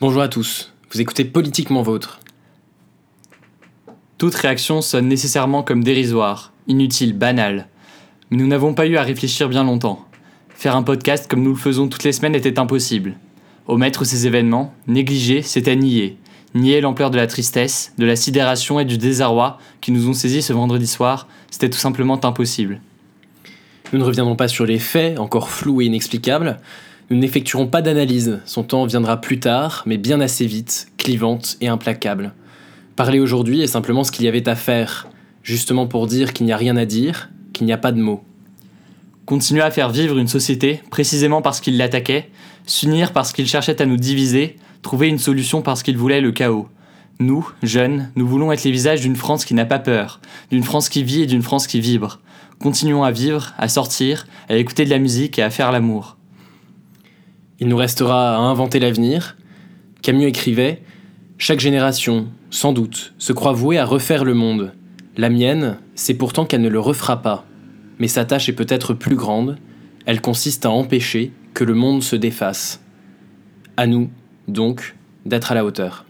Bonjour à tous, vous écoutez Politiquement Vôtre. Toute réaction sonne nécessairement comme dérisoire, inutile, banale. Mais nous n'avons pas eu à réfléchir bien longtemps. Faire un podcast comme nous le faisons toutes les semaines était impossible. Omettre ces événements, négliger, c'était nier. Nier l'ampleur de la tristesse, de la sidération et du désarroi qui nous ont saisis ce vendredi soir, c'était tout simplement impossible. Nous ne reviendrons pas sur les faits, encore flous et inexplicables, nous n'effectuerons pas d'analyse, son temps viendra plus tard, mais bien assez vite, clivante et implacable. Parler aujourd'hui est simplement ce qu'il y avait à faire, justement pour dire qu'il n'y a rien à dire, qu'il n'y a pas de mots. Continuer à faire vivre une société précisément parce qu'il l'attaquait, s'unir parce qu'il cherchait à nous diviser, trouver une solution parce qu'il voulait le chaos. Nous, jeunes, nous voulons être les visages d'une France qui n'a pas peur, d'une France qui vit et d'une France qui vibre. Continuons à vivre, à sortir, à écouter de la musique et à faire l'amour. Il nous restera à inventer l'avenir. Camus écrivait Chaque génération, sans doute, se croit vouée à refaire le monde. La mienne, c'est pourtant qu'elle ne le refera pas. Mais sa tâche est peut-être plus grande. Elle consiste à empêcher que le monde se défasse. À nous, donc, d'être à la hauteur.